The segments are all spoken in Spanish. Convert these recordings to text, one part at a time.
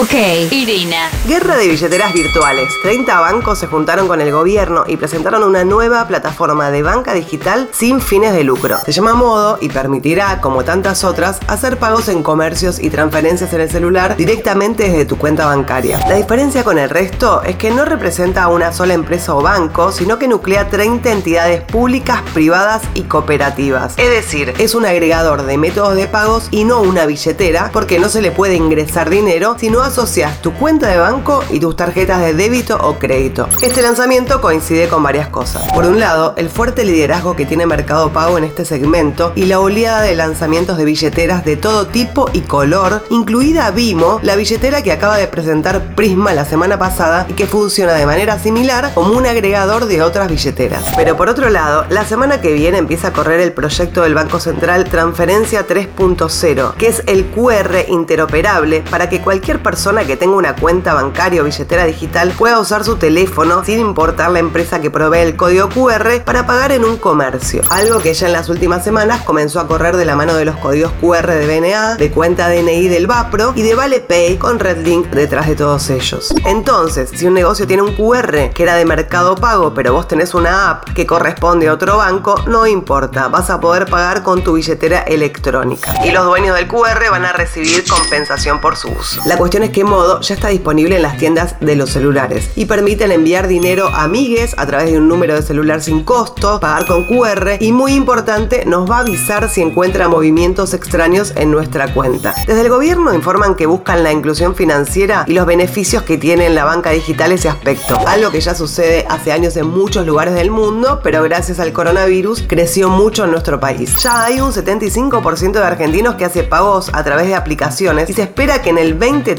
Ok, Irina. Guerra de billeteras virtuales. 30 bancos se juntaron con el gobierno y presentaron una nueva plataforma de banca digital sin fines de lucro. Se llama Modo y permitirá, como tantas otras, hacer pagos en comercios y transferencias en el celular directamente desde tu cuenta bancaria. La diferencia con el resto es que no representa a una sola empresa o banco, sino que nuclea 30 entidades públicas, privadas y cooperativas. Es decir, es un agregador de métodos de pagos y no una billetera, porque no se le puede ingresar dinero si no asocias tu cuenta de banco y tus tarjetas de débito o crédito. Este lanzamiento coincide con varias cosas. Por un lado, el fuerte liderazgo que tiene Mercado Pago en este segmento y la oleada de lanzamientos de billeteras de todo tipo y color, incluida Vimo, la billetera que acaba de presentar Prisma la semana pasada y que funciona de manera similar como un agregador de otras billeteras. Pero por otro lado, la semana que viene empieza a correr el proyecto del Banco Central Transferencia 3.0, que es el QR interoperable para que cualquier persona que tenga una cuenta bancaria o billetera digital pueda usar su teléfono sin importar la empresa que provee el código QR para pagar en un comercio. Algo que ya en las últimas semanas comenzó a correr de la mano de los códigos QR de BNA, de cuenta DNI del Vapro y de ValePay con RedLink detrás de todos ellos. Entonces, si un negocio tiene un QR que era de mercado pago, pero vos tenés una app que corresponde a otro banco, no importa, vas a poder pagar con tu billetera electrónica. Y los dueños del QR van a recibir compensación por su uso. La cuestión es que Modo ya está disponible en las tiendas de los celulares y permiten enviar dinero a amigues a través de un número de celular sin costo, pagar con QR y muy importante, nos va a avisar si encuentra movimientos extraños en nuestra cuenta. Desde el gobierno informan que buscan la inclusión financiera y los beneficios que tiene en la banca digital ese aspecto, algo que ya sucede hace años en muchos lugares del mundo, pero gracias al coronavirus creció mucho en nuestro país. Ya hay un 75% de argentinos que hace pagos a través de aplicaciones y se espera que en el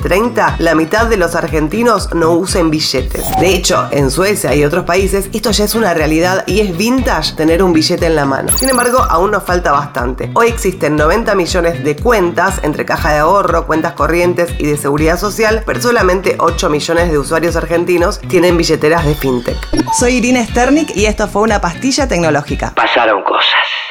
2030 la mitad de los argentinos no usen billetes. De hecho, en Suecia y otros países esto ya es una realidad y es vintage tener un billete en la mano. Sin embargo, aún nos falta bastante. Hoy existen 90 millones de cuentas entre caja de ahorro, cuentas corrientes y de seguridad social, pero solamente 8 millones de usuarios argentinos tienen billeteras de fintech. Soy Irina Sternik y esto fue una pastilla tecnológica. Pasaron cosas.